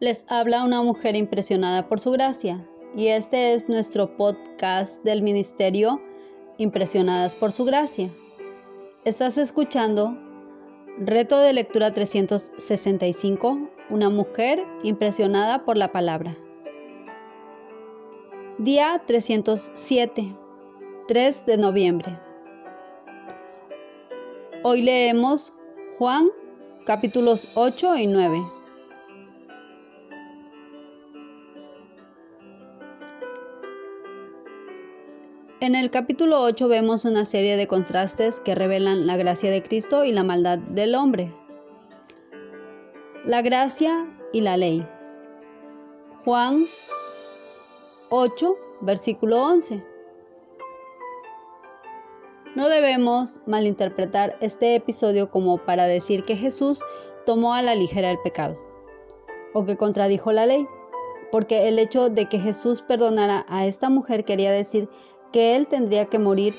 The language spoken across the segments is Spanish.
Les habla una mujer impresionada por su gracia y este es nuestro podcast del ministerio Impresionadas por su gracia. Estás escuchando Reto de lectura 365, una mujer impresionada por la palabra. Día 307, 3 de noviembre. Hoy leemos Juan capítulos 8 y 9. En el capítulo 8 vemos una serie de contrastes que revelan la gracia de Cristo y la maldad del hombre. La gracia y la ley. Juan 8, versículo 11. No debemos malinterpretar este episodio como para decir que Jesús tomó a la ligera el pecado o que contradijo la ley, porque el hecho de que Jesús perdonara a esta mujer quería decir que Él tendría que morir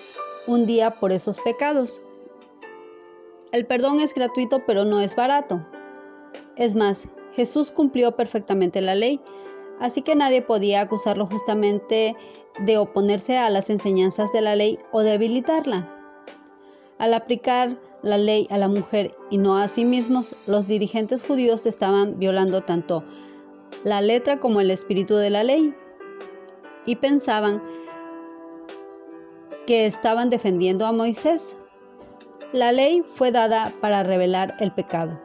un día por esos pecados. El perdón es gratuito, pero no es barato. Es más, Jesús cumplió perfectamente la ley, así que nadie podía acusarlo justamente de oponerse a las enseñanzas de la ley o debilitarla. Al aplicar la ley a la mujer y no a sí mismos, los dirigentes judíos estaban violando tanto la letra como el espíritu de la ley y pensaban que estaban defendiendo a Moisés. La ley fue dada para revelar el pecado.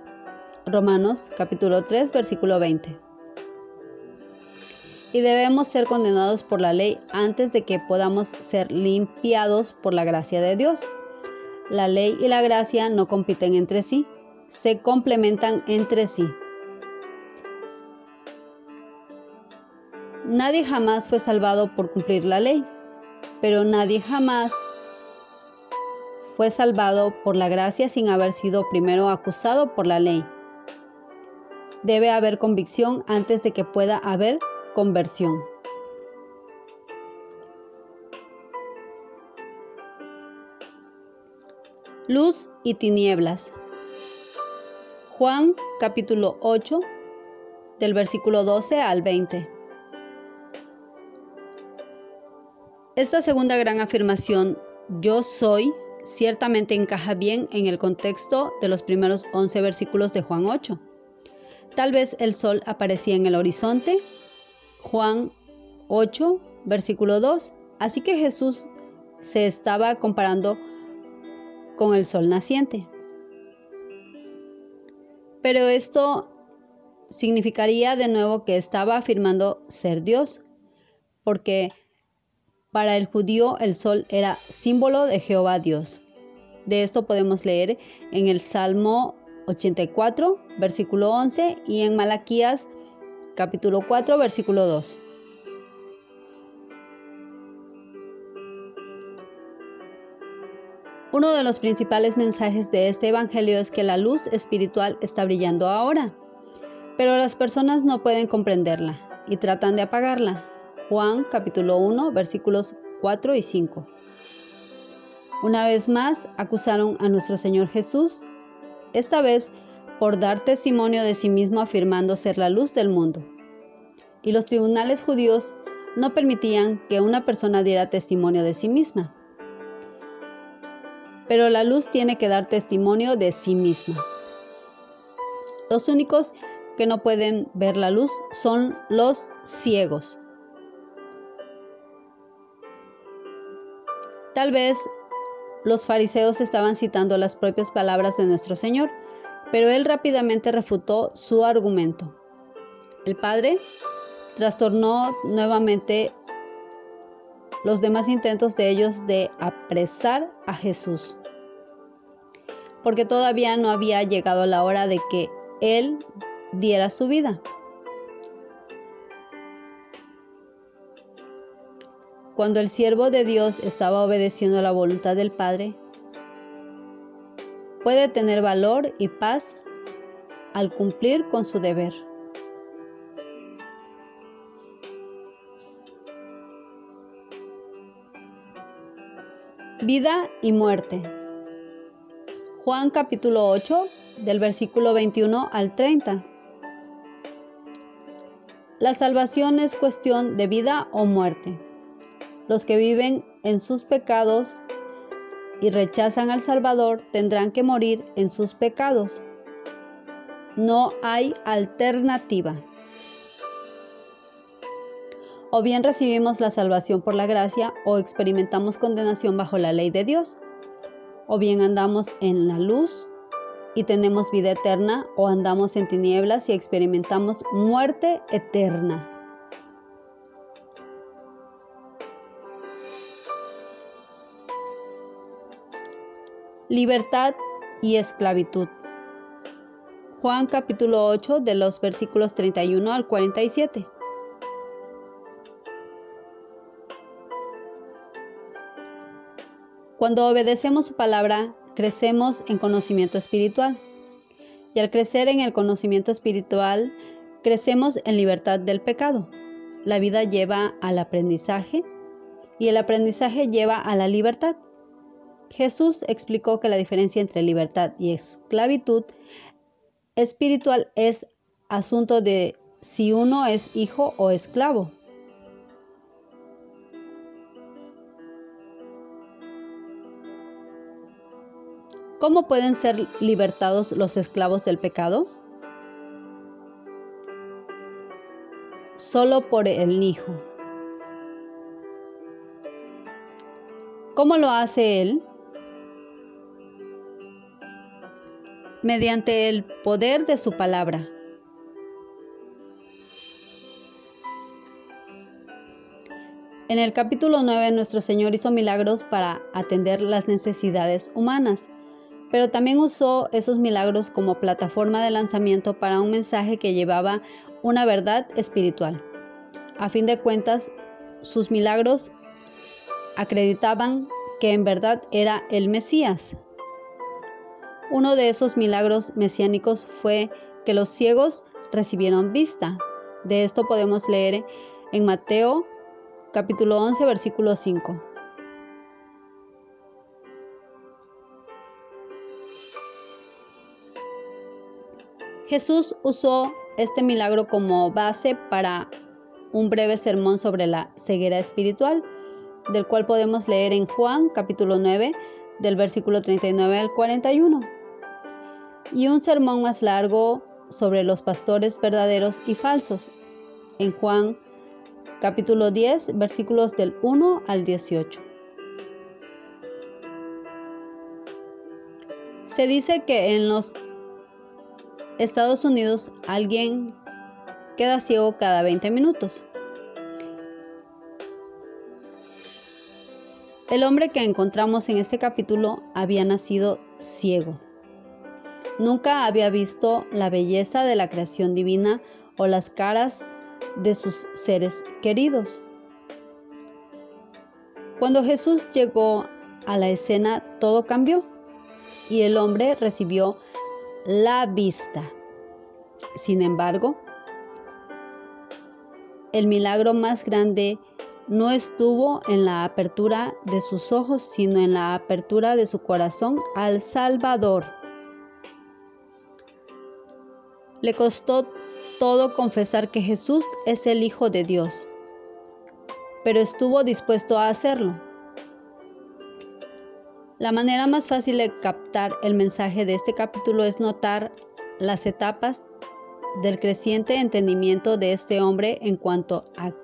Romanos capítulo 3 versículo 20. Y debemos ser condenados por la ley antes de que podamos ser limpiados por la gracia de Dios. La ley y la gracia no compiten entre sí, se complementan entre sí. Nadie jamás fue salvado por cumplir la ley pero nadie jamás fue salvado por la gracia sin haber sido primero acusado por la ley. Debe haber convicción antes de que pueda haber conversión. Luz y tinieblas. Juan capítulo 8 del versículo 12 al 20. Esta segunda gran afirmación, yo soy, ciertamente encaja bien en el contexto de los primeros 11 versículos de Juan 8. Tal vez el sol aparecía en el horizonte, Juan 8, versículo 2, así que Jesús se estaba comparando con el sol naciente. Pero esto significaría de nuevo que estaba afirmando ser Dios, porque para el judío el sol era símbolo de Jehová Dios. De esto podemos leer en el Salmo 84, versículo 11 y en Malaquías capítulo 4, versículo 2. Uno de los principales mensajes de este Evangelio es que la luz espiritual está brillando ahora, pero las personas no pueden comprenderla y tratan de apagarla. Juan capítulo 1 versículos 4 y 5. Una vez más acusaron a nuestro Señor Jesús, esta vez por dar testimonio de sí mismo afirmando ser la luz del mundo. Y los tribunales judíos no permitían que una persona diera testimonio de sí misma. Pero la luz tiene que dar testimonio de sí misma. Los únicos que no pueden ver la luz son los ciegos. Tal vez los fariseos estaban citando las propias palabras de nuestro Señor, pero él rápidamente refutó su argumento. El Padre trastornó nuevamente los demás intentos de ellos de apresar a Jesús, porque todavía no había llegado la hora de que Él diera su vida. Cuando el siervo de Dios estaba obedeciendo la voluntad del Padre, puede tener valor y paz al cumplir con su deber. Vida y muerte. Juan capítulo 8 del versículo 21 al 30. La salvación es cuestión de vida o muerte. Los que viven en sus pecados y rechazan al Salvador tendrán que morir en sus pecados. No hay alternativa. O bien recibimos la salvación por la gracia o experimentamos condenación bajo la ley de Dios. O bien andamos en la luz y tenemos vida eterna o andamos en tinieblas y experimentamos muerte eterna. Libertad y esclavitud. Juan capítulo 8 de los versículos 31 al 47. Cuando obedecemos su palabra, crecemos en conocimiento espiritual. Y al crecer en el conocimiento espiritual, crecemos en libertad del pecado. La vida lleva al aprendizaje y el aprendizaje lleva a la libertad. Jesús explicó que la diferencia entre libertad y esclavitud espiritual es asunto de si uno es hijo o esclavo. ¿Cómo pueden ser libertados los esclavos del pecado? Solo por el Hijo. ¿Cómo lo hace Él? Mediante el poder de su palabra. En el capítulo 9 nuestro Señor hizo milagros para atender las necesidades humanas pero también usó esos milagros como plataforma de lanzamiento para un mensaje que llevaba una verdad espiritual. A fin de cuentas, sus milagros acreditaban que en verdad era el Mesías. Uno de esos milagros mesiánicos fue que los ciegos recibieron vista. De esto podemos leer en Mateo capítulo 11 versículo 5. Jesús usó este milagro como base para un breve sermón sobre la ceguera espiritual, del cual podemos leer en Juan capítulo 9, del versículo 39 al 41, y un sermón más largo sobre los pastores verdaderos y falsos, en Juan capítulo 10, versículos del 1 al 18. Se dice que en los Estados Unidos alguien queda ciego cada 20 minutos. El hombre que encontramos en este capítulo había nacido ciego. Nunca había visto la belleza de la creación divina o las caras de sus seres queridos. Cuando Jesús llegó a la escena, todo cambió y el hombre recibió la vista. Sin embargo, el milagro más grande no estuvo en la apertura de sus ojos, sino en la apertura de su corazón al Salvador. Le costó todo confesar que Jesús es el Hijo de Dios, pero estuvo dispuesto a hacerlo. La manera más fácil de captar el mensaje de este capítulo es notar las etapas del creciente entendimiento de este hombre en cuanto a